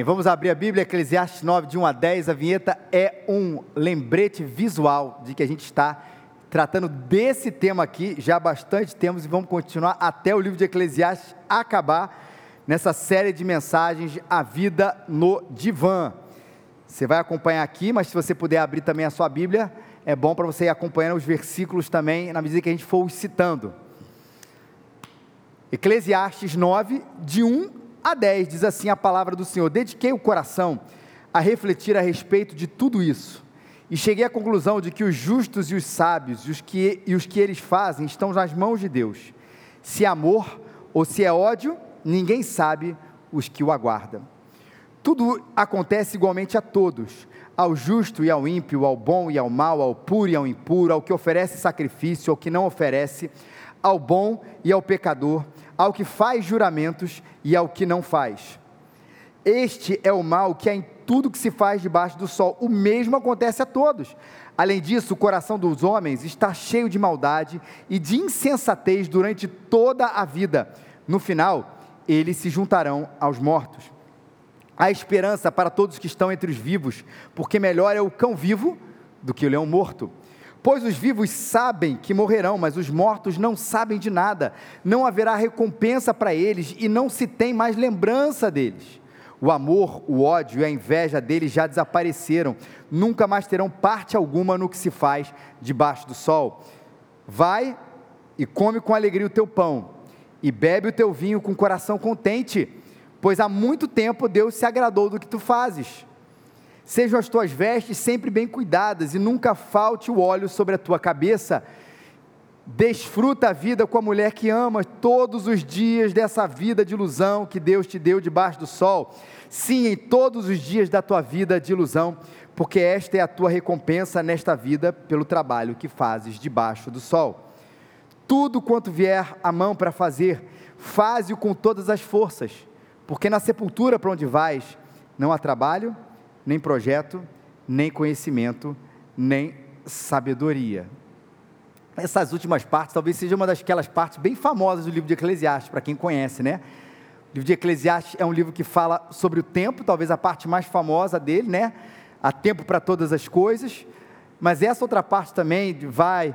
Vamos abrir a Bíblia, Eclesiastes 9, de 1 a 10. A vinheta é um lembrete visual de que a gente está tratando desse tema aqui já há bastante tempo e vamos continuar até o livro de Eclesiastes acabar nessa série de mensagens A Vida no Divã. Você vai acompanhar aqui, mas se você puder abrir também a sua Bíblia, é bom para você ir acompanhando os versículos também, na medida que a gente for citando. Eclesiastes 9, de 1 a 10, diz assim a palavra do Senhor: Dediquei o coração a refletir a respeito de tudo isso, e cheguei à conclusão de que os justos e os sábios e os que, e os que eles fazem estão nas mãos de Deus. Se é amor ou se é ódio, ninguém sabe os que o aguardam. Tudo acontece igualmente a todos, ao justo e ao ímpio, ao bom e ao mal, ao puro e ao impuro, ao que oferece sacrifício, ao que não oferece, ao bom e ao pecador ao que faz juramentos e ao que não faz. Este é o mal que há em tudo que se faz debaixo do sol. O mesmo acontece a todos. Além disso, o coração dos homens está cheio de maldade e de insensatez durante toda a vida. No final, eles se juntarão aos mortos. Há esperança para todos que estão entre os vivos, porque melhor é o cão vivo do que o leão morto. Pois os vivos sabem que morrerão, mas os mortos não sabem de nada. Não haverá recompensa para eles e não se tem mais lembrança deles. O amor, o ódio e a inveja deles já desapareceram. Nunca mais terão parte alguma no que se faz debaixo do sol. Vai e come com alegria o teu pão, e bebe o teu vinho com coração contente, pois há muito tempo Deus se agradou do que tu fazes. Sejam as tuas vestes sempre bem cuidadas e nunca falte o óleo sobre a tua cabeça. Desfruta a vida com a mulher que amas todos os dias dessa vida de ilusão que Deus te deu debaixo do sol. Sim, em todos os dias da tua vida de ilusão, porque esta é a tua recompensa nesta vida pelo trabalho que fazes debaixo do sol. Tudo quanto vier a mão para fazer, faze-o com todas as forças, porque na sepultura para onde vais, não há trabalho, nem projeto, nem conhecimento, nem sabedoria. Essas últimas partes talvez seja uma daquelas partes bem famosas do livro de Eclesiastes, para quem conhece, né? O livro de Eclesiastes é um livro que fala sobre o tempo, talvez a parte mais famosa dele, né? Há tempo para todas as coisas, mas essa outra parte também vai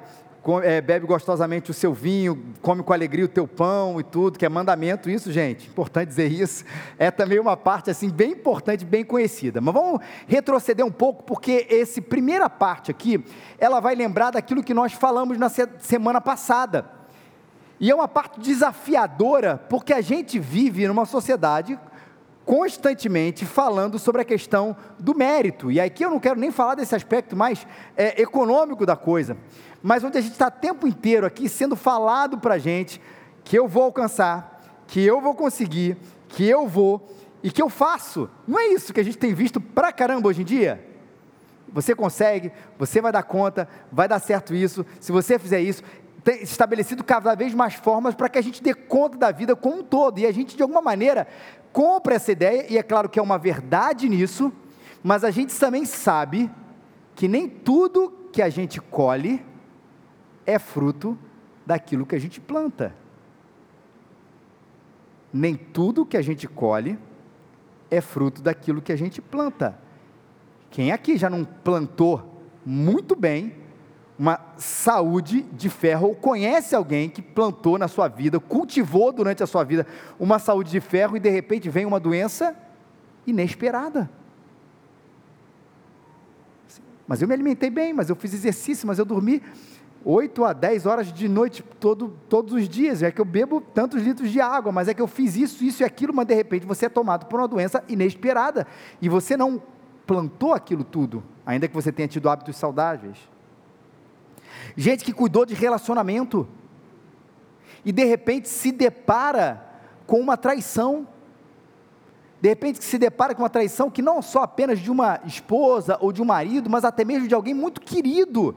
bebe gostosamente o seu vinho, come com alegria o teu pão e tudo, que é mandamento, isso, gente, importante dizer isso, é também uma parte assim bem importante, bem conhecida. Mas vamos retroceder um pouco, porque essa primeira parte aqui, ela vai lembrar daquilo que nós falamos na semana passada. E é uma parte desafiadora, porque a gente vive numa sociedade constantemente falando sobre a questão do mérito. E aqui eu não quero nem falar desse aspecto mais é, econômico da coisa mas onde a gente está o tempo inteiro aqui sendo falado para a gente que eu vou alcançar, que eu vou conseguir, que eu vou e que eu faço. Não é isso que a gente tem visto pra caramba hoje em dia? Você consegue, você vai dar conta, vai dar certo isso, se você fizer isso, tem estabelecido cada vez mais formas para que a gente dê conta da vida como um todo, e a gente de alguma maneira compra essa ideia, e é claro que é uma verdade nisso, mas a gente também sabe que nem tudo que a gente colhe é fruto daquilo que a gente planta. Nem tudo que a gente colhe é fruto daquilo que a gente planta. Quem aqui já não plantou muito bem uma saúde de ferro, ou conhece alguém que plantou na sua vida, cultivou durante a sua vida uma saúde de ferro e de repente vem uma doença inesperada? Mas eu me alimentei bem, mas eu fiz exercício, mas eu dormi 8 a 10 horas de noite todo, todos os dias. É que eu bebo tantos litros de água, mas é que eu fiz isso, isso e aquilo, mas de repente você é tomado por uma doença inesperada e você não plantou aquilo tudo, ainda que você tenha tido hábitos saudáveis. Gente que cuidou de relacionamento e de repente se depara com uma traição. De repente se depara com uma traição que não só apenas de uma esposa ou de um marido, mas até mesmo de alguém muito querido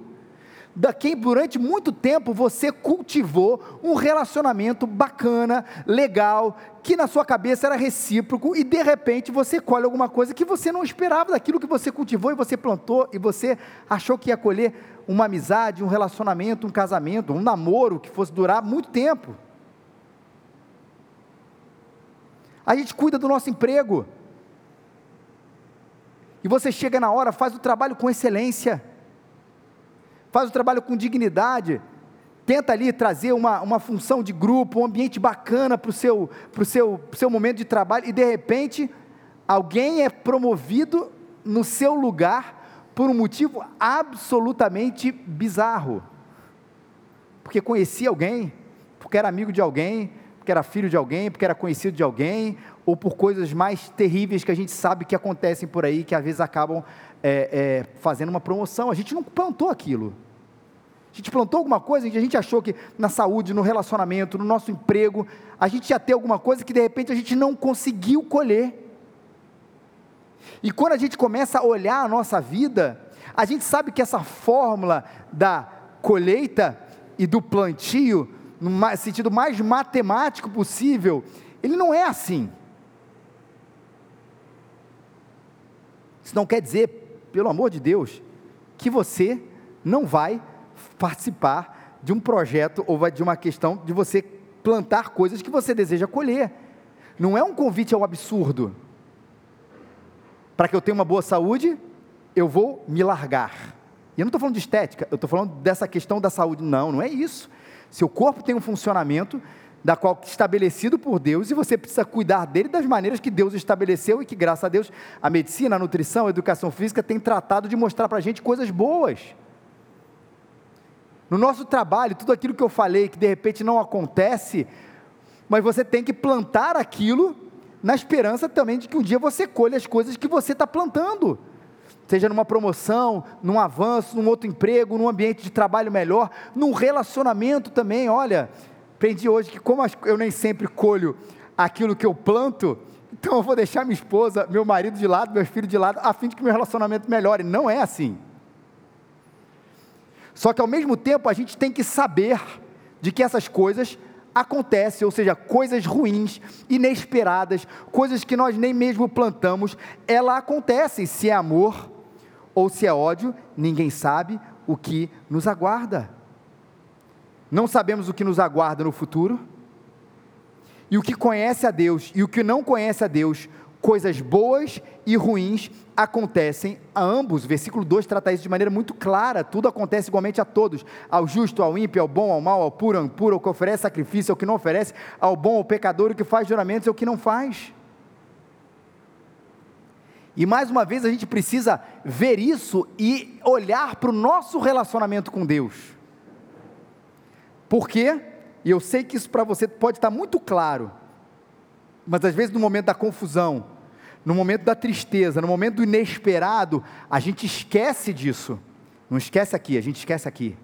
da quem durante muito tempo você cultivou um relacionamento bacana, legal, que na sua cabeça era recíproco e de repente você colhe alguma coisa que você não esperava daquilo que você cultivou e você plantou e você achou que ia colher uma amizade, um relacionamento, um casamento, um namoro que fosse durar muito tempo. A gente cuida do nosso emprego. e você chega na hora, faz o trabalho com excelência, faz o trabalho com dignidade, tenta ali trazer uma, uma função de grupo, um ambiente bacana para o seu, pro seu, pro seu momento de trabalho, e de repente, alguém é promovido no seu lugar por um motivo absolutamente bizarro. Porque conhecia alguém, porque era amigo de alguém, porque era filho de alguém, porque era conhecido de alguém, ou por coisas mais terríveis que a gente sabe que acontecem por aí, que às vezes acabam é, é, fazendo uma promoção. A gente não plantou aquilo. A gente plantou alguma coisa a gente achou que na saúde, no relacionamento, no nosso emprego, a gente ia ter alguma coisa que de repente a gente não conseguiu colher. E quando a gente começa a olhar a nossa vida, a gente sabe que essa fórmula da colheita e do plantio, no sentido mais matemático possível, ele não é assim. Isso não quer dizer, pelo amor de Deus, que você não vai participar de um projeto ou de uma questão de você plantar coisas que você deseja colher. Não é um convite ao absurdo. Para que eu tenha uma boa saúde, eu vou me largar. E eu não estou falando de estética, eu estou falando dessa questão da saúde. Não, não é isso. Seu corpo tem um funcionamento da qual estabelecido por Deus e você precisa cuidar dele das maneiras que Deus estabeleceu e que graças a Deus a medicina, a nutrição, a educação física tem tratado de mostrar para a gente coisas boas. No nosso trabalho, tudo aquilo que eu falei que de repente não acontece, mas você tem que plantar aquilo na esperança também de que um dia você colhe as coisas que você está plantando. Seja numa promoção, num avanço, num outro emprego, num ambiente de trabalho melhor, num relacionamento também. Olha, aprendi hoje que, como eu nem sempre colho aquilo que eu planto, então eu vou deixar minha esposa, meu marido de lado, meus filhos de lado, a fim de que meu relacionamento melhore. Não é assim. Só que ao mesmo tempo a gente tem que saber de que essas coisas acontecem, ou seja, coisas ruins, inesperadas, coisas que nós nem mesmo plantamos, elas acontecem. Se é amor ou se é ódio, ninguém sabe o que nos aguarda. Não sabemos o que nos aguarda no futuro. E o que conhece a Deus e o que não conhece a Deus coisas boas e ruins acontecem a ambos. Versículo 2 trata isso de maneira muito clara. Tudo acontece igualmente a todos: ao justo, ao ímpio, ao bom, ao mal, ao puro, ao impuro, ao que oferece sacrifício, ao que não oferece, ao bom, ao pecador, o que faz juramentos ao que não faz. E mais uma vez a gente precisa ver isso e olhar para o nosso relacionamento com Deus. Por quê? E eu sei que isso para você pode estar muito claro mas às vezes no momento da confusão, no momento da tristeza, no momento do inesperado, a gente esquece disso. Não esquece aqui, a gente esquece aqui.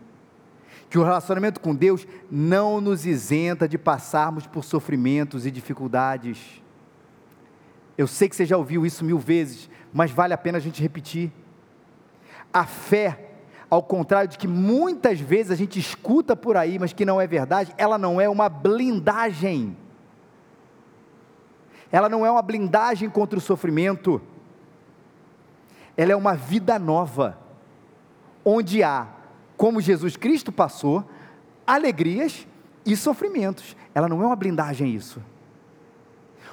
Que o relacionamento com Deus não nos isenta de passarmos por sofrimentos e dificuldades. Eu sei que você já ouviu isso mil vezes, mas vale a pena a gente repetir. A fé, ao contrário de que muitas vezes a gente escuta por aí, mas que não é verdade, ela não é uma blindagem ela não é uma blindagem contra o sofrimento, ela é uma vida nova, onde há, como Jesus Cristo passou, alegrias e sofrimentos. Ela não é uma blindagem isso.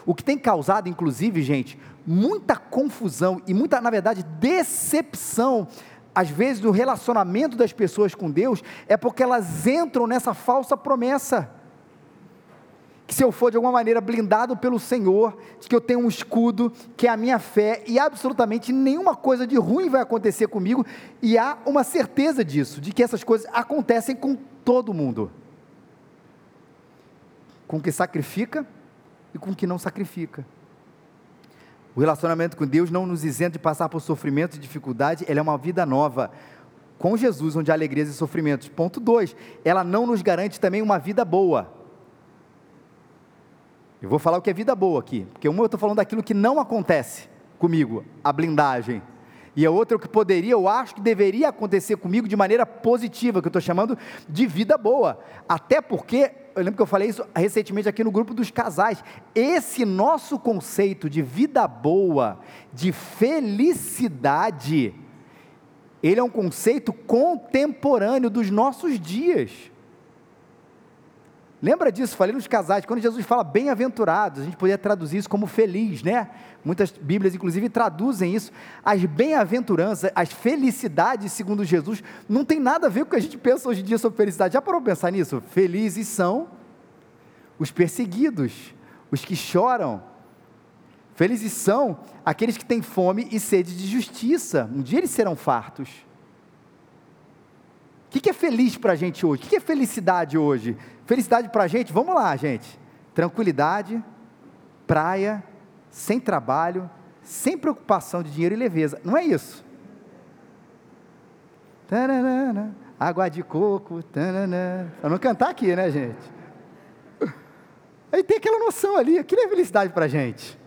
O que tem causado, inclusive, gente, muita confusão e muita, na verdade, decepção, às vezes, no relacionamento das pessoas com Deus, é porque elas entram nessa falsa promessa que se eu for de alguma maneira blindado pelo Senhor, de que eu tenho um escudo, que é a minha fé, e absolutamente nenhuma coisa de ruim vai acontecer comigo, e há uma certeza disso, de que essas coisas acontecem com todo mundo. Com que sacrifica e com que não sacrifica. O relacionamento com Deus não nos isenta de passar por sofrimento e dificuldade, ela é uma vida nova. Com Jesus, onde há alegrias e sofrimentos. Ponto 2. Ela não nos garante também uma vida boa. Eu vou falar o que é vida boa aqui, porque uma eu estou falando daquilo que não acontece comigo, a blindagem. E a outra é o que poderia, eu acho que deveria acontecer comigo de maneira positiva, que eu estou chamando de vida boa. Até porque, eu lembro que eu falei isso recentemente aqui no grupo dos casais. Esse nosso conceito de vida boa, de felicidade, ele é um conceito contemporâneo dos nossos dias. Lembra disso? Falei nos casais, quando Jesus fala bem-aventurados, a gente poderia traduzir isso como feliz, né? Muitas Bíblias, inclusive, traduzem isso. As bem-aventuranças, as felicidades, segundo Jesus, não tem nada a ver com o que a gente pensa hoje em dia sobre felicidade. Já parou para pensar nisso? Felizes são os perseguidos, os que choram. Felizes são aqueles que têm fome e sede de justiça. Um dia eles serão fartos. O que é feliz para a gente hoje? O que é felicidade hoje? Felicidade para a gente, vamos lá, gente. Tranquilidade, praia, sem trabalho, sem preocupação de dinheiro e leveza. Não é isso? Tararana, água de coco. Para não cantar aqui, né, gente? Aí tem aquela noção ali, aquilo é felicidade para a gente.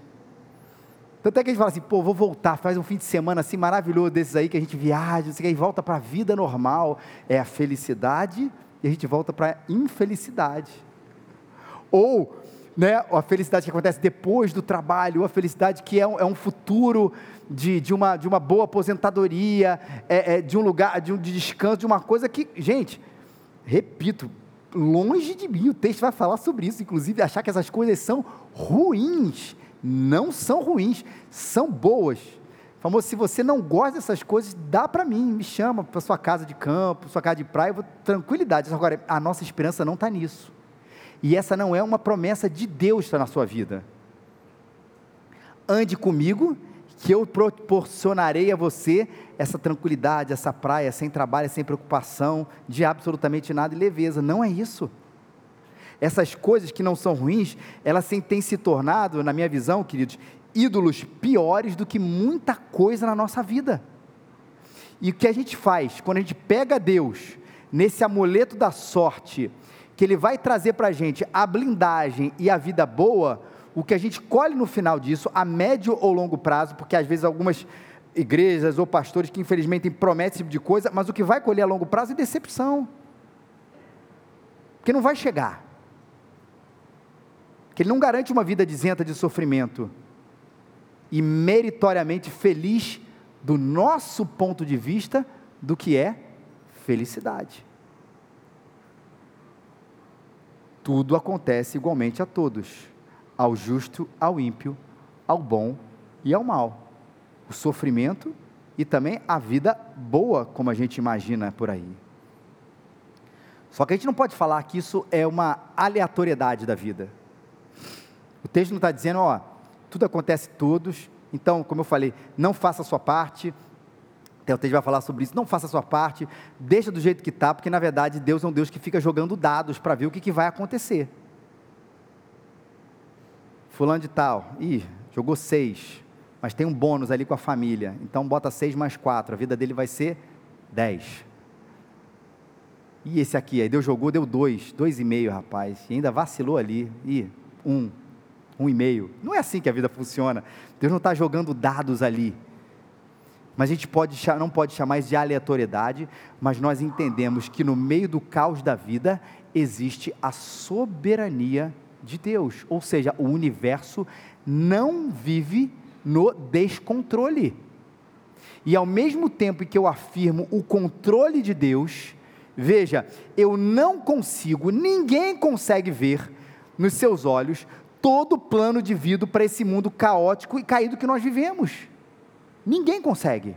Tanto é que a gente fala assim, pô, vou voltar, faz um fim de semana assim maravilhoso desses aí que a gente viaja, e volta para a vida normal. É a felicidade a gente volta para a infelicidade. Ou né, a felicidade que acontece depois do trabalho, ou a felicidade que é um, é um futuro de, de, uma, de uma boa aposentadoria, é, é, de um lugar de, um, de descanso, de uma coisa que, gente, repito, longe de mim, o texto vai falar sobre isso, inclusive achar que essas coisas são ruins. Não são ruins, são boas. Famoso, se você não gosta dessas coisas, dá para mim, me chama para sua casa de campo, sua casa de praia, vou, tranquilidade. Agora, a nossa esperança não está nisso. E essa não é uma promessa de Deus na sua vida. Ande comigo, que eu proporcionarei a você essa tranquilidade, essa praia, sem trabalho, sem preocupação, de absolutamente nada e leveza. Não é isso. Essas coisas que não são ruins, elas têm se tornado, na minha visão, queridos, ídolos piores do que muita coisa na nossa vida. E o que a gente faz quando a gente pega Deus nesse amuleto da sorte, que Ele vai trazer para a gente a blindagem e a vida boa, o que a gente colhe no final disso, a médio ou longo prazo, porque às vezes algumas igrejas ou pastores que infelizmente prometem esse tipo de coisa, mas o que vai colher a longo prazo é decepção. Porque não vai chegar. Que ele não garante uma vida isenta de sofrimento e meritoriamente feliz do nosso ponto de vista do que é felicidade. Tudo acontece igualmente a todos, ao justo, ao ímpio, ao bom e ao mal. O sofrimento e também a vida boa, como a gente imagina por aí. Só que a gente não pode falar que isso é uma aleatoriedade da vida. O texto não está dizendo, ó, tudo acontece todos. Então, como eu falei, não faça a sua parte. Texto vai falar sobre isso. Não faça a sua parte, deixa do jeito que está, porque na verdade Deus é um Deus que fica jogando dados para ver o que, que vai acontecer. Fulano de tal, ih, jogou seis, mas tem um bônus ali com a família. Então bota seis mais quatro, a vida dele vai ser dez. E esse aqui, aí Deus jogou, deu dois, dois e meio, rapaz, e ainda vacilou ali, e um, um e meio. Não é assim que a vida funciona. Deus não está jogando dados ali. Mas a gente pode, não pode chamar isso de aleatoriedade, mas nós entendemos que no meio do caos da vida existe a soberania de Deus, ou seja, o universo não vive no descontrole. E ao mesmo tempo que eu afirmo o controle de Deus, veja, eu não consigo, ninguém consegue ver nos seus olhos todo o plano de vida para esse mundo caótico e caído que nós vivemos. Ninguém consegue.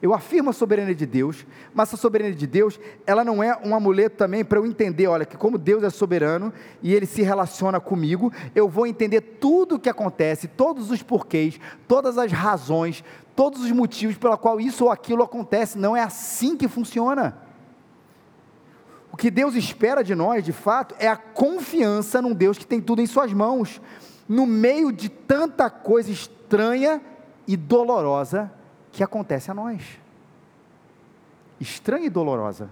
Eu afirmo a soberania de Deus, mas a soberania de Deus, ela não é um amuleto também para eu entender, olha, que como Deus é soberano e ele se relaciona comigo, eu vou entender tudo o que acontece, todos os porquês, todas as razões, todos os motivos pela qual isso ou aquilo acontece. Não é assim que funciona. O que Deus espera de nós, de fato, é a confiança num Deus que tem tudo em Suas mãos, no meio de tanta coisa estranha e dolorosa que acontece a nós. Estranha e dolorosa.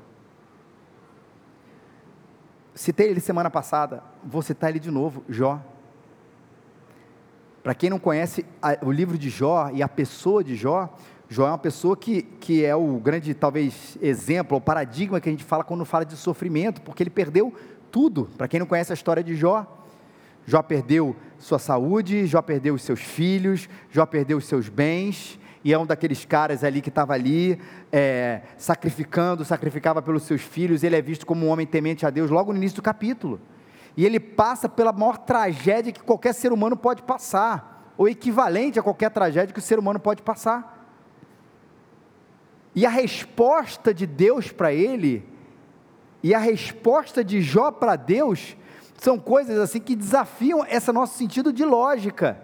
Citei ele semana passada, vou citar ele de novo, Jó. Para quem não conhece o livro de Jó e a pessoa de Jó, Jó é uma pessoa que, que é o grande, talvez, exemplo, o paradigma que a gente fala quando fala de sofrimento, porque ele perdeu tudo. Para quem não conhece a história de Jó, Jó perdeu sua saúde, Jó perdeu os seus filhos, Jó perdeu os seus bens, e é um daqueles caras ali que estava ali é, sacrificando, sacrificava pelos seus filhos. Ele é visto como um homem temente a Deus logo no início do capítulo. E ele passa pela maior tragédia que qualquer ser humano pode passar, ou equivalente a qualquer tragédia que o ser humano pode passar. E a resposta de Deus para ele, e a resposta de Jó para Deus, são coisas assim que desafiam esse nosso sentido de lógica.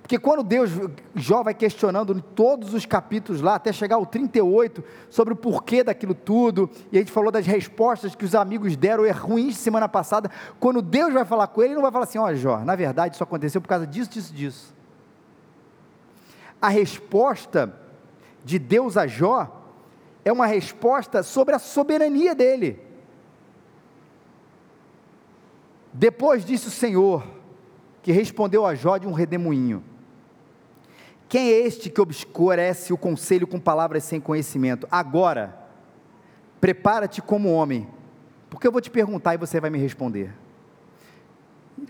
Porque quando Deus, Jó vai questionando em todos os capítulos lá, até chegar ao 38, sobre o porquê daquilo tudo, e a gente falou das respostas que os amigos deram, é ruins semana passada, quando Deus vai falar com ele, ele não vai falar assim, ó oh, Jó, na verdade isso aconteceu por causa disso, disso, disso. A resposta de Deus a Jó é uma resposta sobre a soberania dele. Depois disse o Senhor, que respondeu a Jó de um redemoinho: Quem é este que obscurece o conselho com palavras sem conhecimento? Agora, prepara-te como homem, porque eu vou te perguntar e você vai me responder.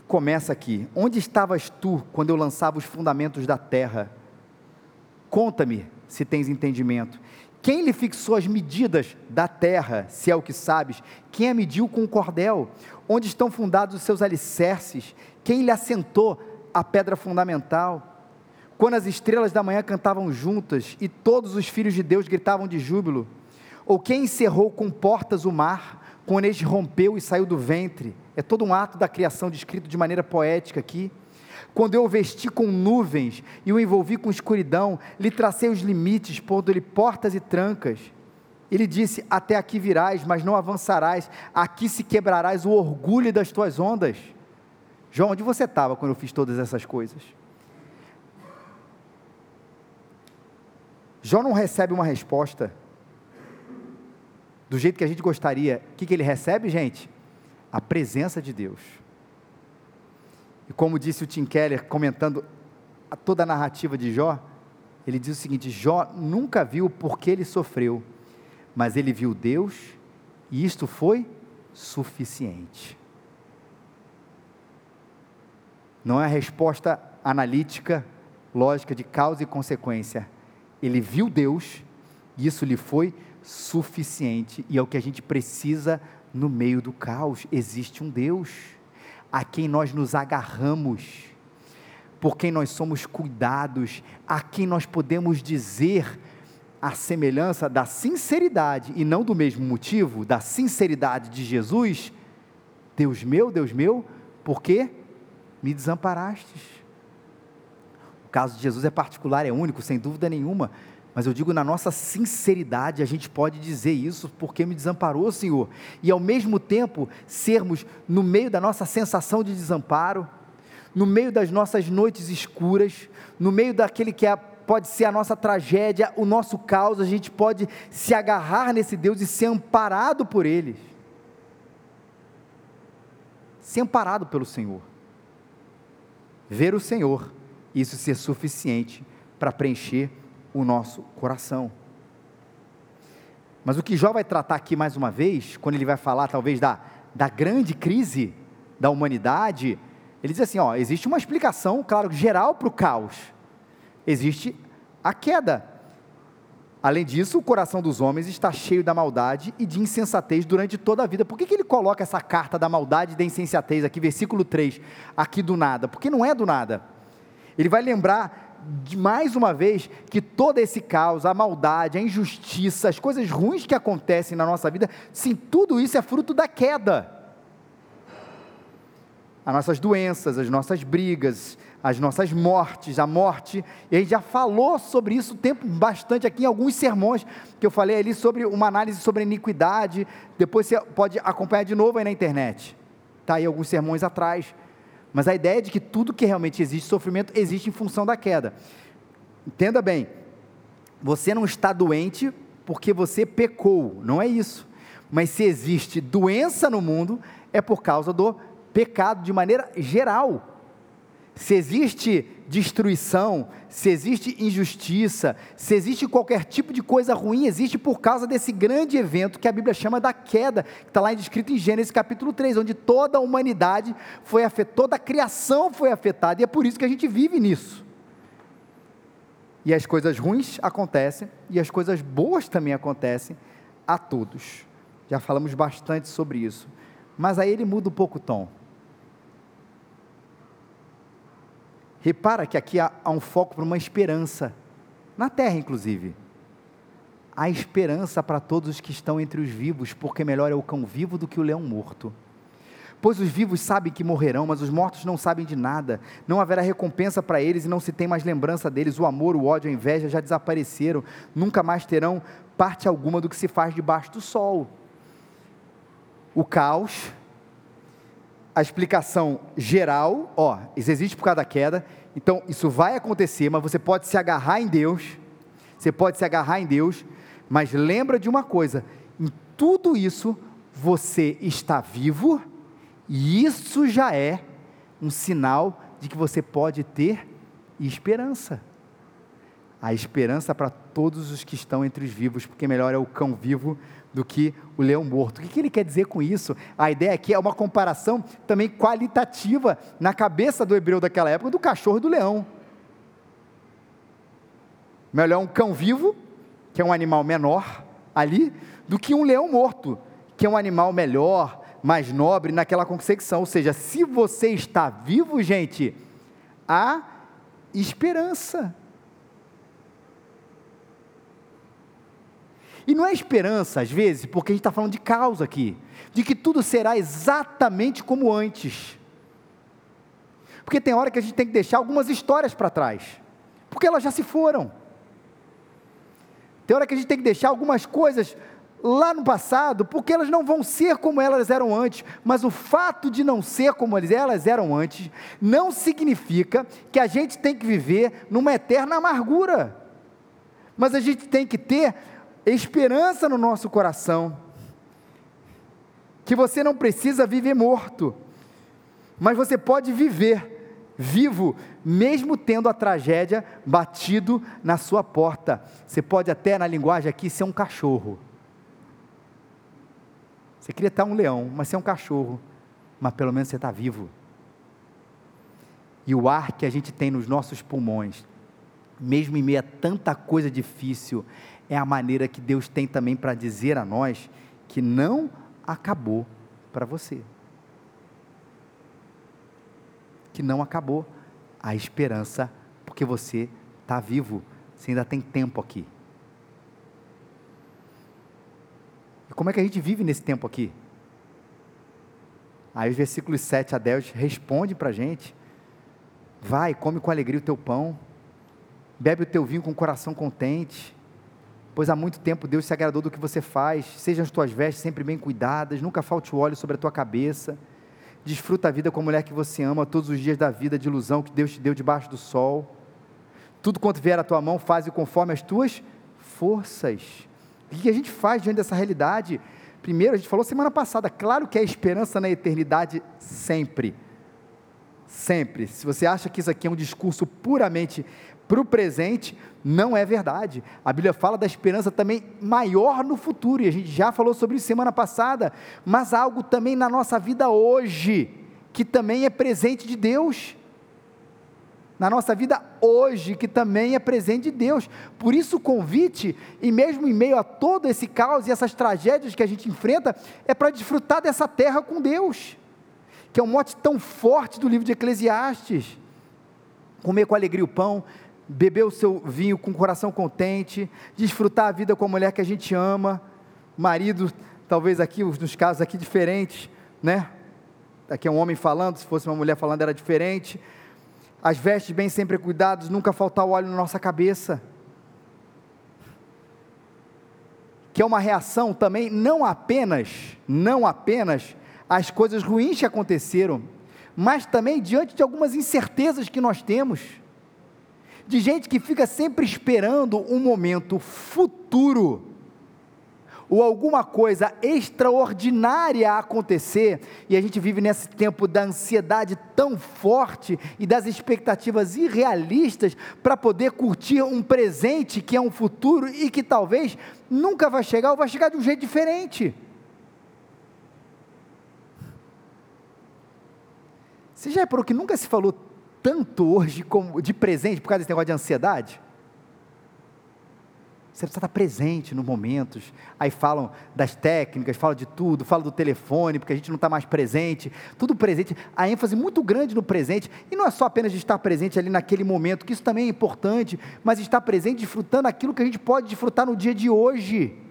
Começa aqui: Onde estavas tu quando eu lançava os fundamentos da terra? Conta-me se tens entendimento. Quem lhe fixou as medidas da terra, se é o que sabes? Quem a mediu com o cordel? Onde estão fundados os seus alicerces? Quem lhe assentou a pedra fundamental? Quando as estrelas da manhã cantavam juntas e todos os filhos de Deus gritavam de júbilo? Ou quem encerrou com portas o mar, quando este rompeu e saiu do ventre? É todo um ato da criação descrito de maneira poética aqui quando eu o vesti com nuvens e o envolvi com escuridão, lhe tracei os limites, pondo-lhe portas e trancas. Ele disse: Até aqui virás, mas não avançarás, aqui se quebrarás o orgulho das tuas ondas. João, onde você estava quando eu fiz todas essas coisas? Jó não recebe uma resposta do jeito que a gente gostaria. O que, que ele recebe, gente? A presença de Deus. E como disse o Tim Keller, comentando toda a narrativa de Jó, ele diz o seguinte: Jó nunca viu por que ele sofreu, mas ele viu Deus e isto foi suficiente. Não é a resposta analítica, lógica de causa e consequência. Ele viu Deus e isso lhe foi suficiente, e é o que a gente precisa no meio do caos. Existe um Deus a quem nós nos agarramos, por quem nós somos cuidados, a quem nós podemos dizer a semelhança da sinceridade e não do mesmo motivo, da sinceridade de Jesus, Deus meu, Deus meu, por que me desamparastes? O caso de Jesus é particular, é único, sem dúvida nenhuma, mas eu digo, na nossa sinceridade, a gente pode dizer isso, porque me desamparou, Senhor. E ao mesmo tempo, sermos no meio da nossa sensação de desamparo, no meio das nossas noites escuras, no meio daquele que é, pode ser a nossa tragédia, o nosso caos, a gente pode se agarrar nesse Deus e ser amparado por Ele. Ser amparado pelo Senhor. Ver o Senhor, isso ser suficiente para preencher o nosso coração. Mas o que Jó vai tratar aqui mais uma vez, quando ele vai falar talvez da, da grande crise da humanidade, ele diz assim: ó, existe uma explicação, claro, geral para o caos. Existe a queda. Além disso, o coração dos homens está cheio da maldade e de insensatez durante toda a vida. Por que, que ele coloca essa carta da maldade e da insensatez aqui, versículo 3, aqui do nada? Porque não é do nada. Ele vai lembrar mais uma vez que todo esse caos, a maldade, a injustiça, as coisas ruins que acontecem na nossa vida, sim, tudo isso é fruto da queda. As nossas doenças, as nossas brigas, as nossas mortes, a morte, e a gente já falou sobre isso tempo bastante aqui em alguns sermões que eu falei ali sobre uma análise sobre iniquidade, depois você pode acompanhar de novo aí na internet. Tá aí alguns sermões atrás mas a ideia é de que tudo que realmente existe, sofrimento, existe em função da queda. Entenda bem, você não está doente porque você pecou, não é isso. Mas se existe doença no mundo, é por causa do pecado de maneira geral. Se existe destruição, se existe injustiça, se existe qualquer tipo de coisa ruim, existe por causa desse grande evento que a Bíblia chama da queda, que está lá descrito em Gênesis capítulo 3, onde toda a humanidade foi afetada, toda a criação foi afetada, e é por isso que a gente vive nisso. E as coisas ruins acontecem e as coisas boas também acontecem a todos. Já falamos bastante sobre isso. Mas aí ele muda um pouco o tom. Repara que aqui há, há um foco para uma esperança, na terra inclusive. Há esperança para todos os que estão entre os vivos, porque melhor é o cão vivo do que o leão morto. Pois os vivos sabem que morrerão, mas os mortos não sabem de nada. Não haverá recompensa para eles e não se tem mais lembrança deles. O amor, o ódio, a inveja já desapareceram. Nunca mais terão parte alguma do que se faz debaixo do sol. O caos a explicação geral, ó, isso existe por causa da queda, então isso vai acontecer, mas você pode se agarrar em Deus, você pode se agarrar em Deus, mas lembra de uma coisa: em tudo isso você está vivo, e isso já é um sinal de que você pode ter esperança. A esperança para todos os que estão entre os vivos, porque melhor é o cão vivo do que o leão morto. O que ele quer dizer com isso? A ideia aqui é uma comparação também qualitativa na cabeça do hebreu daquela época do cachorro e do leão. Melhor um cão vivo, que é um animal menor ali, do que um leão morto, que é um animal melhor, mais nobre naquela concepção. Ou seja, se você está vivo, gente, há esperança. E não é esperança, às vezes, porque a gente está falando de causa aqui, de que tudo será exatamente como antes. Porque tem hora que a gente tem que deixar algumas histórias para trás, porque elas já se foram. Tem hora que a gente tem que deixar algumas coisas lá no passado, porque elas não vão ser como elas eram antes, mas o fato de não ser como elas eram antes, não significa que a gente tem que viver numa eterna amargura, mas a gente tem que ter esperança no nosso coração, que você não precisa viver morto, mas você pode viver vivo, mesmo tendo a tragédia batido na sua porta. Você pode até, na linguagem aqui, ser um cachorro. Você queria estar um leão, mas ser um cachorro, mas pelo menos você está vivo. E o ar que a gente tem nos nossos pulmões, mesmo em meio a tanta coisa difícil, é a maneira que Deus tem também para dizer a nós que não acabou para você. Que não acabou a esperança, porque você está vivo, você ainda tem tempo aqui. E como é que a gente vive nesse tempo aqui? Aí os versículos 7 a 10 responde para a gente: vai, come com alegria o teu pão, bebe o teu vinho com o coração contente, pois há muito tempo Deus se agradou do que você faz. Sejam as tuas vestes sempre bem cuidadas, nunca falte o óleo sobre a tua cabeça. Desfruta a vida com a mulher que você ama todos os dias da vida de ilusão que Deus te deu debaixo do sol. Tudo quanto vier à tua mão, faze conforme as tuas forças. O que a gente faz diante dessa realidade? Primeiro, a gente falou semana passada, claro que é esperança na eternidade sempre. Sempre. Se você acha que isso aqui é um discurso puramente para o presente, não é verdade. A Bíblia fala da esperança também maior no futuro, e a gente já falou sobre isso semana passada, mas há algo também na nossa vida hoje, que também é presente de Deus. Na nossa vida hoje, que também é presente de Deus. Por isso o convite, e mesmo em meio a todo esse caos e essas tragédias que a gente enfrenta, é para desfrutar dessa terra com Deus, que é um mote tão forte do livro de Eclesiastes. Comer com alegria o pão, beber o seu vinho com o coração contente, desfrutar a vida com a mulher que a gente ama, marido, talvez aqui, nos casos aqui diferentes, né? Aqui é um homem falando, se fosse uma mulher falando era diferente. As vestes bem sempre cuidados, nunca faltar óleo na nossa cabeça. Que é uma reação também, não apenas, não apenas às coisas ruins que aconteceram, mas também diante de algumas incertezas que nós temos de gente que fica sempre esperando um momento futuro ou alguma coisa extraordinária acontecer, e a gente vive nesse tempo da ansiedade tão forte e das expectativas irrealistas para poder curtir um presente que é um futuro e que talvez nunca vai chegar ou vai chegar de um jeito diferente. Você já reparou que nunca se falou tanto hoje como de presente por causa desse negócio de ansiedade? Você precisa estar presente nos momentos. Aí falam das técnicas, falam de tudo, falam do telefone, porque a gente não está mais presente. Tudo presente. A ênfase muito grande no presente. E não é só apenas de estar presente ali naquele momento, que isso também é importante, mas estar presente desfrutando aquilo que a gente pode desfrutar no dia de hoje.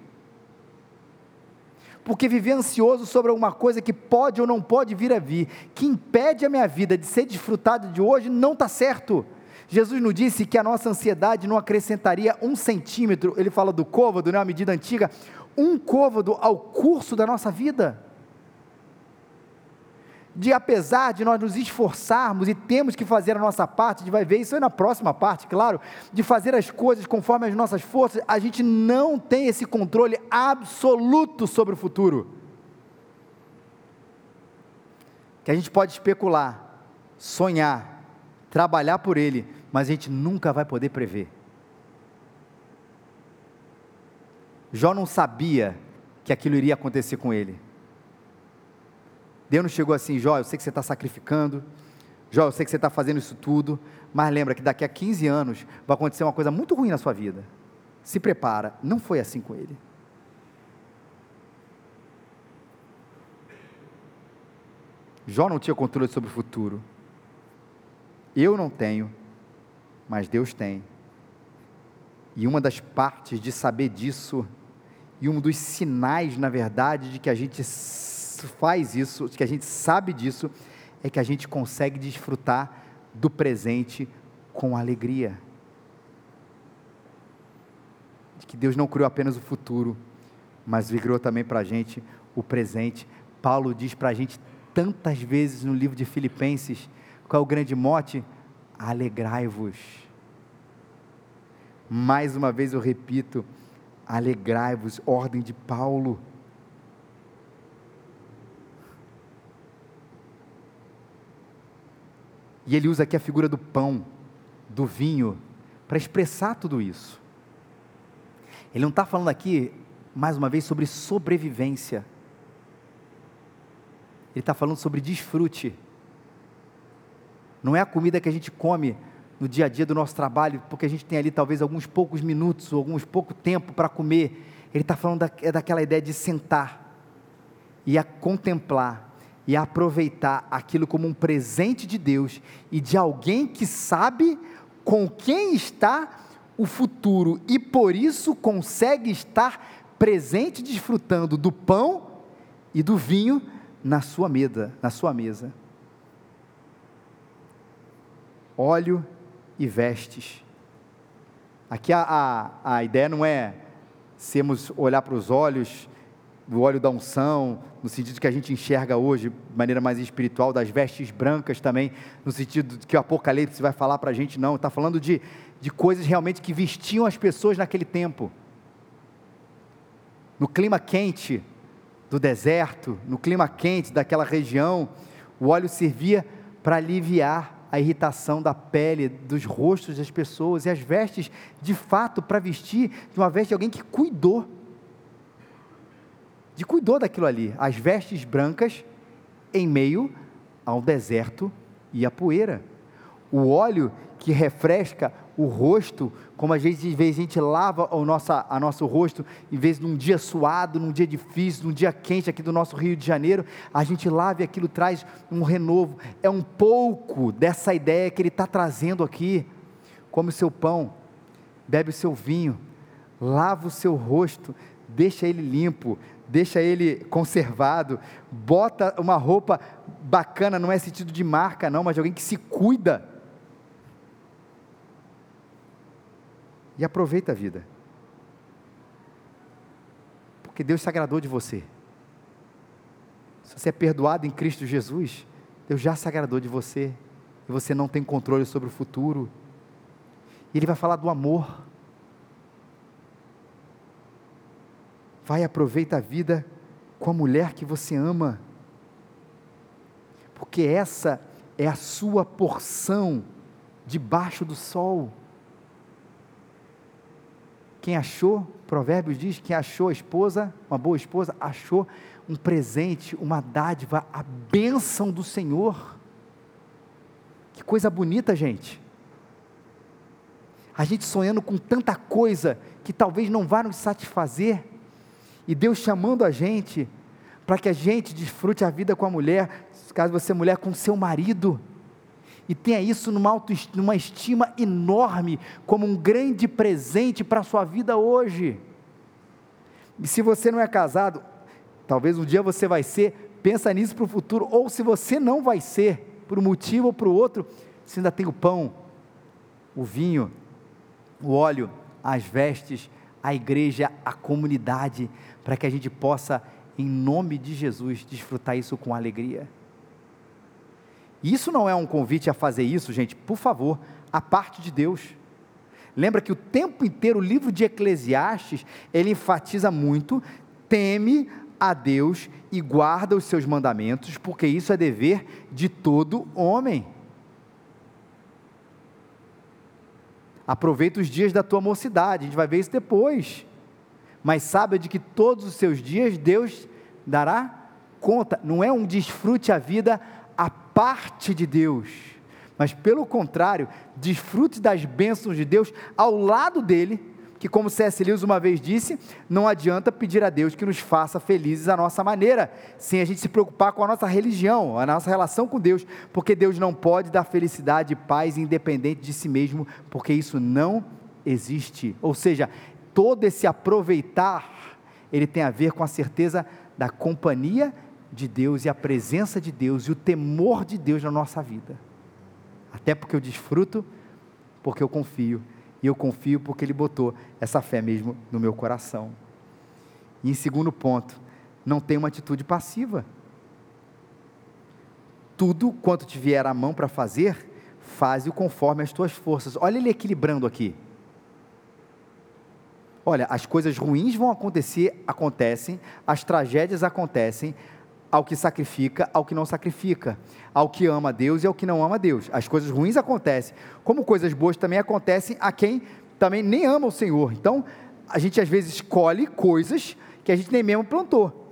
Porque viver ansioso sobre alguma coisa que pode ou não pode vir a vir, que impede a minha vida de ser desfrutada de hoje, não está certo. Jesus nos disse que a nossa ansiedade não acrescentaria um centímetro, ele fala do côvado, né, medida antiga, um côvado ao curso da nossa vida. De apesar de nós nos esforçarmos e temos que fazer a nossa parte, a gente vai ver isso aí na próxima parte, claro, de fazer as coisas conforme as nossas forças, a gente não tem esse controle absoluto sobre o futuro. Que a gente pode especular, sonhar, trabalhar por ele, mas a gente nunca vai poder prever. Jó não sabia que aquilo iria acontecer com ele. Deus não chegou assim, Jó, eu sei que você está sacrificando, Jó, eu sei que você está fazendo isso tudo, mas lembra que daqui a 15 anos vai acontecer uma coisa muito ruim na sua vida. Se prepara. Não foi assim com ele. Jó não tinha controle sobre o futuro. Eu não tenho, mas Deus tem. E uma das partes de saber disso, e um dos sinais, na verdade, de que a gente faz isso, que a gente sabe disso, é que a gente consegue desfrutar do presente com alegria. De que Deus não criou apenas o futuro, mas criou também para a gente o presente. Paulo diz para a gente tantas vezes no livro de Filipenses qual é o grande mote? Alegrai-vos. Mais uma vez eu repito, alegrai-vos, ordem de Paulo. E ele usa aqui a figura do pão, do vinho, para expressar tudo isso. Ele não está falando aqui, mais uma vez, sobre sobrevivência. Ele está falando sobre desfrute. Não é a comida que a gente come no dia a dia do nosso trabalho, porque a gente tem ali talvez alguns poucos minutos, ou alguns pouco tempo para comer. Ele está falando da, é daquela ideia de sentar e a contemplar e aproveitar aquilo como um presente de Deus e de alguém que sabe com quem está o futuro e por isso consegue estar presente desfrutando do pão e do vinho na sua mesa, na sua mesa óleo e vestes. Aqui a, a, a ideia não é sermos olhar para os olhos do óleo da unção, no sentido que a gente enxerga hoje, de maneira mais espiritual, das vestes brancas também, no sentido que o Apocalipse vai falar para a gente, não, está falando de, de coisas realmente que vestiam as pessoas naquele tempo. No clima quente do deserto, no clima quente daquela região, o óleo servia para aliviar a irritação da pele, dos rostos das pessoas, e as vestes, de fato, para vestir de uma veste de alguém que cuidou, de cuidou daquilo ali, as vestes brancas em meio ao deserto e à poeira. O óleo que refresca o rosto, como às vezes, de vez a gente lava o nosso, a nosso rosto, em vez de um dia suado, num dia difícil, num dia quente aqui do nosso Rio de Janeiro, a gente lava e aquilo traz um renovo. É um pouco dessa ideia que ele está trazendo aqui. Come o seu pão, bebe o seu vinho, lava o seu rosto, deixa ele limpo, deixa ele conservado, bota uma roupa bacana, não é sentido de marca, não, mas de alguém que se cuida e aproveita a vida. Porque Deus se agradou de você. Se você é perdoado em Cristo Jesus, Deus já se agradou de você. E você não tem controle sobre o futuro. E Ele vai falar do amor. Vai aproveita a vida com a mulher que você ama. Porque essa é a sua porção debaixo do sol. Quem achou, Provérbios diz, quem achou a esposa, uma boa esposa, achou um presente, uma dádiva, a bênção do Senhor. Que coisa bonita, gente. A gente sonhando com tanta coisa que talvez não vá nos satisfazer, e Deus chamando a gente para que a gente desfrute a vida com a mulher, caso você é mulher, com seu marido, e tenha isso numa, numa estima enorme, como um grande presente para a sua vida hoje. E se você não é casado, talvez um dia você vai ser, pensa nisso para o futuro, ou se você não vai ser, por um motivo ou por outro, você ainda tem o pão, o vinho, o óleo, as vestes, a igreja, a comunidade, para que a gente possa, em nome de Jesus, desfrutar isso com alegria. Isso não é um convite a fazer isso, gente, por favor, a parte de Deus. Lembra que o tempo inteiro o livro de Eclesiastes, ele enfatiza muito, teme a Deus e guarda os seus mandamentos, porque isso é dever de todo homem. Aproveita os dias da tua mocidade, a gente vai ver isso depois. Mas saiba de que todos os seus dias Deus dará conta. Não é um desfrute a vida a parte de Deus, mas pelo contrário, desfrute das bênçãos de Deus ao lado dele que, como C.S. Lewis uma vez disse, não adianta pedir a Deus que nos faça felizes à nossa maneira, sem a gente se preocupar com a nossa religião, a nossa relação com Deus, porque Deus não pode dar felicidade e paz independente de si mesmo, porque isso não existe. Ou seja, todo esse aproveitar, ele tem a ver com a certeza da companhia de Deus e a presença de Deus e o temor de Deus na nossa vida. Até porque eu desfruto, porque eu confio e eu confio porque Ele botou essa fé mesmo no meu coração. E em segundo ponto, não tem uma atitude passiva. Tudo quanto te vier à mão para fazer, faze-o conforme as tuas forças. Olha ele equilibrando aqui. Olha, as coisas ruins vão acontecer, acontecem, as tragédias acontecem, ao que sacrifica, ao que não sacrifica, ao que ama Deus e ao que não ama Deus. As coisas ruins acontecem, como coisas boas também acontecem a quem também nem ama o Senhor. Então, a gente às vezes escolhe coisas que a gente nem mesmo plantou.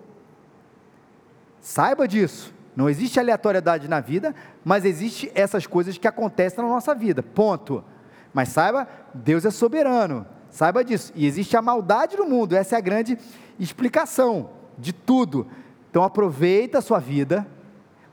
Saiba disso. Não existe aleatoriedade na vida, mas existe essas coisas que acontecem na nossa vida. Ponto. Mas saiba, Deus é soberano. Saiba disso. E existe a maldade no mundo. Essa é a grande explicação de tudo. Então aproveita a sua vida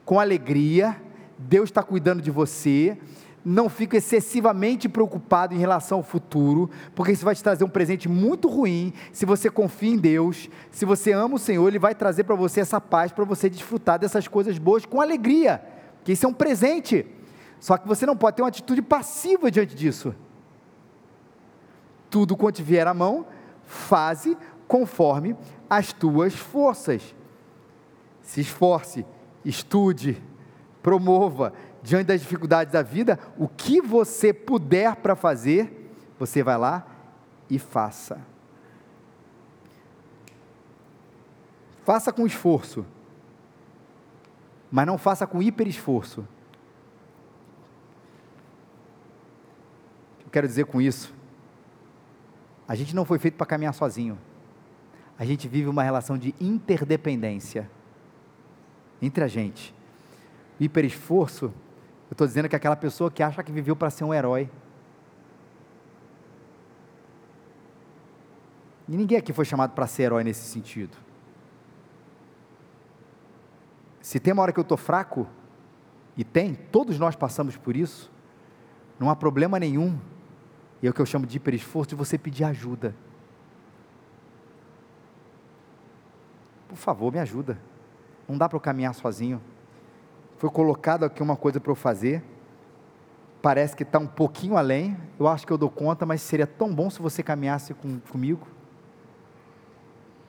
com alegria. Deus está cuidando de você. Não fique excessivamente preocupado em relação ao futuro, porque isso vai te trazer um presente muito ruim. Se você confia em Deus, se você ama o Senhor, Ele vai trazer para você essa paz, para você desfrutar dessas coisas boas com alegria, que isso é um presente. Só que você não pode ter uma atitude passiva diante disso. Tudo quanto vier à mão, faze conforme as tuas forças se esforce, estude, promova, diante das dificuldades da vida, o que você puder para fazer, você vai lá e faça. Faça com esforço, mas não faça com hiper esforço. Eu quero dizer com isso, a gente não foi feito para caminhar sozinho. A gente vive uma relação de interdependência entre a gente. Hiperesforço, eu estou dizendo que é aquela pessoa que acha que viveu para ser um herói. E ninguém aqui foi chamado para ser herói nesse sentido. Se tem uma hora que eu estou fraco, e tem, todos nós passamos por isso, não há problema nenhum, e é o que eu chamo de hiperesforço, de você pedir ajuda. Por favor, me ajuda. Não dá para eu caminhar sozinho. Foi colocado aqui uma coisa para eu fazer. Parece que está um pouquinho além. Eu acho que eu dou conta, mas seria tão bom se você caminhasse com, comigo.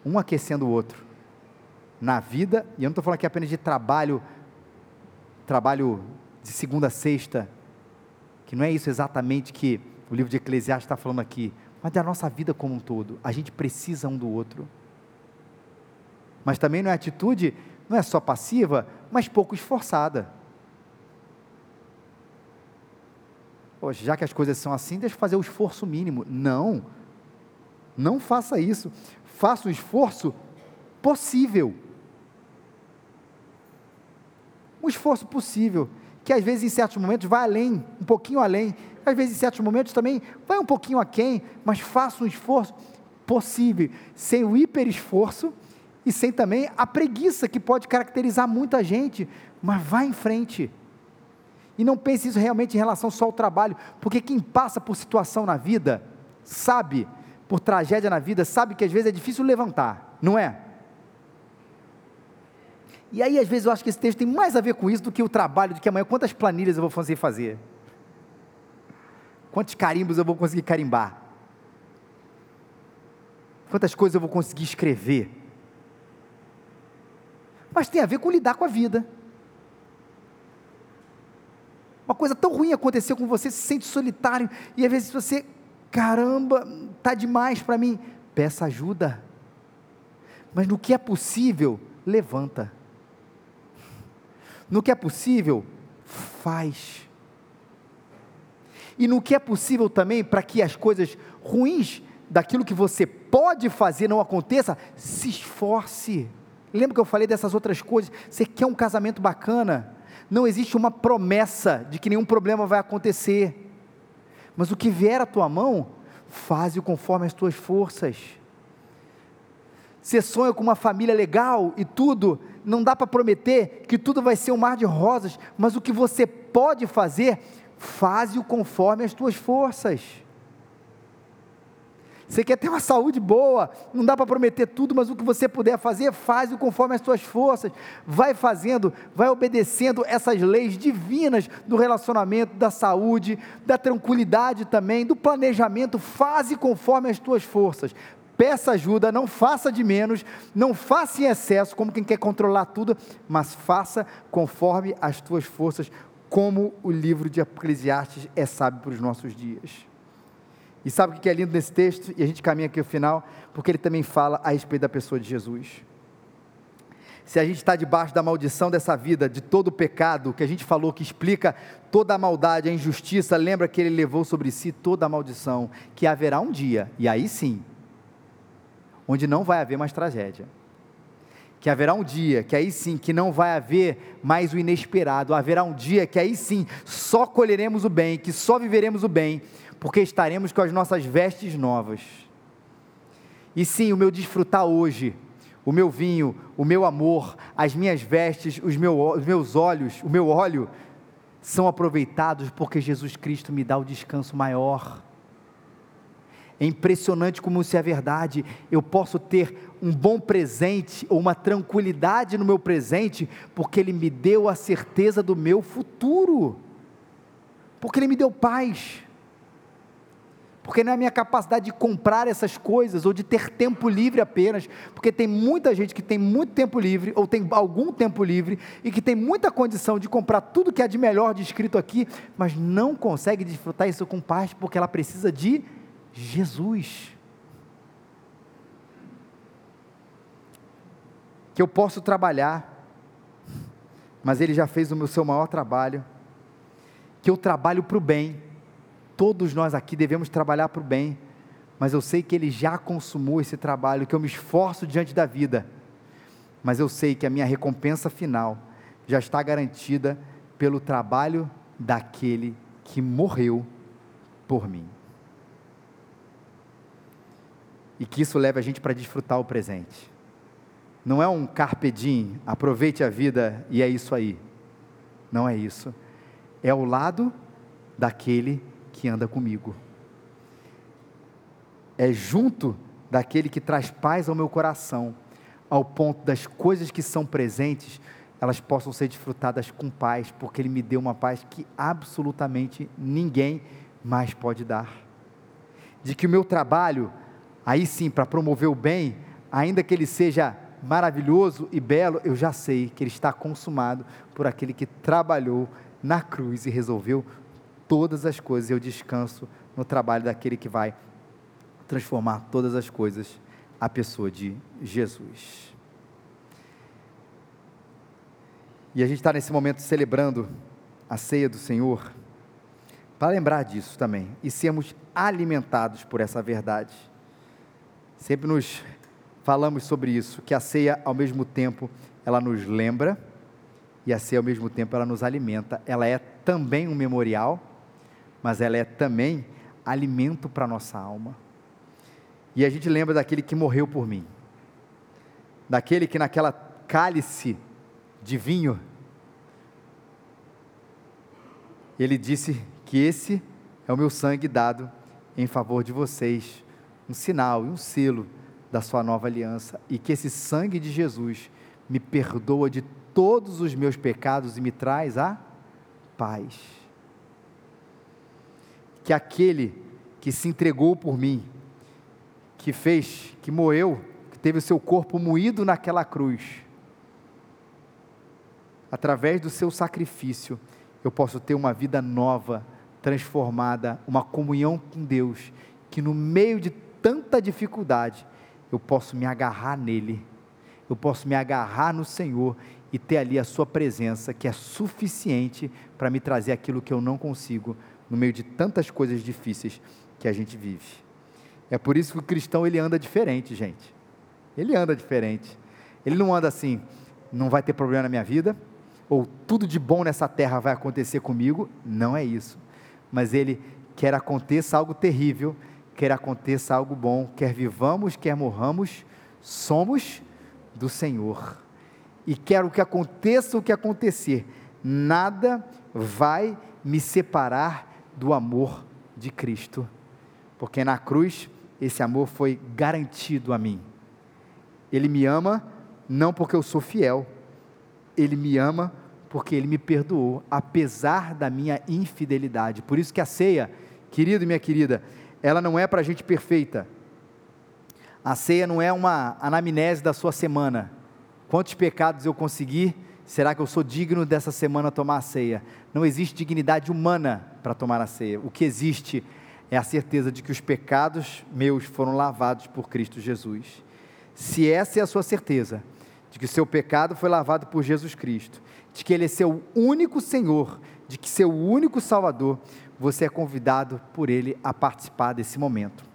Um aquecendo o outro. Na vida, e eu não estou falando aqui apenas de trabalho, trabalho de segunda a sexta, que não é isso exatamente que o livro de Eclesiastes está falando aqui, mas da nossa vida como um todo. A gente precisa um do outro. Mas também não é atitude não é só passiva, mas pouco esforçada. Poxa, já que as coisas são assim, deixa eu fazer o esforço mínimo. Não, não faça isso. Faça o esforço possível. Um esforço possível, que às vezes em certos momentos vai além, um pouquinho além. às vezes em certos momentos também vai um pouquinho aquém, mas faça um esforço possível, sem o hiper esforço e sem também a preguiça que pode caracterizar muita gente, mas vá em frente. E não pense isso realmente em relação só ao trabalho, porque quem passa por situação na vida, sabe, por tragédia na vida, sabe que às vezes é difícil levantar, não é? E aí, às vezes, eu acho que esse texto tem mais a ver com isso do que o trabalho, do que amanhã, quantas planilhas eu vou conseguir fazer? Quantos carimbos eu vou conseguir carimbar? Quantas coisas eu vou conseguir escrever? Mas tem a ver com lidar com a vida. Uma coisa tão ruim aconteceu com você, se sente solitário, e às vezes você, caramba, tá demais para mim, peça ajuda. Mas no que é possível, levanta. No que é possível, faz. E no que é possível também, para que as coisas ruins daquilo que você pode fazer não aconteça, se esforce. Lembra que eu falei dessas outras coisas? Você quer um casamento bacana? Não existe uma promessa de que nenhum problema vai acontecer. Mas o que vier à tua mão, faze-o conforme as tuas forças. Você sonha com uma família legal e tudo, não dá para prometer que tudo vai ser um mar de rosas, mas o que você pode fazer, faze-o conforme as tuas forças. Você quer ter uma saúde boa, não dá para prometer tudo, mas o que você puder fazer, faz-o conforme as suas forças. Vai fazendo, vai obedecendo essas leis divinas do relacionamento, da saúde, da tranquilidade também, do planejamento. Faze conforme as tuas forças. Peça ajuda, não faça de menos, não faça em excesso, como quem quer controlar tudo, mas faça conforme as tuas forças, como o livro de Eclesiastes é sábio para os nossos dias. E sabe o que é lindo nesse texto? E a gente caminha aqui ao final, porque ele também fala a respeito da pessoa de Jesus. Se a gente está debaixo da maldição dessa vida, de todo o pecado, que a gente falou que explica toda a maldade, a injustiça, lembra que ele levou sobre si toda a maldição, que haverá um dia, e aí sim, onde não vai haver mais tragédia. Que haverá um dia, que aí sim, que não vai haver mais o inesperado, haverá um dia que aí sim, só colheremos o bem, que só viveremos o bem, porque estaremos com as nossas vestes novas. E sim, o meu desfrutar hoje, o meu vinho, o meu amor, as minhas vestes, os, meu, os meus olhos, o meu óleo, são aproveitados porque Jesus Cristo me dá o descanso maior. É impressionante como isso é verdade. Eu posso ter um bom presente ou uma tranquilidade no meu presente, porque Ele me deu a certeza do meu futuro, porque Ele me deu paz porque não é a minha capacidade de comprar essas coisas ou de ter tempo livre apenas, porque tem muita gente que tem muito tempo livre ou tem algum tempo livre e que tem muita condição de comprar tudo que é de melhor descrito aqui, mas não consegue desfrutar isso com paz porque ela precisa de Jesus. Que eu posso trabalhar, mas Ele já fez o seu maior trabalho, que eu trabalho para o bem todos nós aqui devemos trabalhar para o bem, mas eu sei que Ele já consumou esse trabalho, que eu me esforço diante da vida, mas eu sei que a minha recompensa final já está garantida pelo trabalho daquele que morreu por mim. E que isso leve a gente para desfrutar o presente. Não é um carpe diem, aproveite a vida e é isso aí. Não é isso. É o lado daquele que anda comigo. É junto daquele que traz paz ao meu coração, ao ponto das coisas que são presentes, elas possam ser desfrutadas com paz, porque Ele me deu uma paz que absolutamente ninguém mais pode dar. De que o meu trabalho, aí sim, para promover o bem, ainda que ele seja maravilhoso e belo, eu já sei que ele está consumado por aquele que trabalhou na cruz e resolveu todas as coisas, eu descanso no trabalho daquele que vai transformar todas as coisas, a pessoa de Jesus. E a gente está nesse momento celebrando a ceia do Senhor, para lembrar disso também e sermos alimentados por essa verdade. Sempre nos falamos sobre isso, que a ceia, ao mesmo tempo, ela nos lembra e a ceia, ao mesmo tempo, ela nos alimenta. Ela é também um memorial mas ela é também alimento para a nossa alma. E a gente lembra daquele que morreu por mim, daquele que naquela cálice de vinho, ele disse que esse é o meu sangue dado em favor de vocês, um sinal e um selo da sua nova aliança, e que esse sangue de Jesus me perdoa de todos os meus pecados e me traz a paz. Que aquele que se entregou por mim, que fez, que morreu, que teve o seu corpo moído naquela cruz, através do seu sacrifício, eu posso ter uma vida nova, transformada, uma comunhão com Deus, que no meio de tanta dificuldade, eu posso me agarrar nele, eu posso me agarrar no Senhor e ter ali a Sua presença, que é suficiente para me trazer aquilo que eu não consigo, no meio de tantas coisas difíceis que a gente vive. É por isso que o cristão ele anda diferente, gente. Ele anda diferente. Ele não anda assim, não vai ter problema na minha vida, ou tudo de bom nessa terra vai acontecer comigo. Não é isso. Mas ele quer aconteça algo terrível, quer aconteça algo bom, quer vivamos, quer morramos, somos do Senhor. E quero que aconteça o que acontecer, nada vai me separar do amor de Cristo, porque na cruz esse amor foi garantido a mim. Ele me ama não porque eu sou fiel, ele me ama porque ele me perdoou, apesar da minha infidelidade. Por isso que a ceia, querido e minha querida, ela não é para gente perfeita. A ceia não é uma anamnese da sua semana. Quantos pecados eu consegui? Será que eu sou digno dessa semana tomar a ceia? Não existe dignidade humana para tomar a ceia. O que existe é a certeza de que os pecados meus foram lavados por Cristo Jesus. Se essa é a sua certeza, de que o seu pecado foi lavado por Jesus Cristo, de que Ele é seu único Senhor, de que seu único Salvador, você é convidado por Ele a participar desse momento.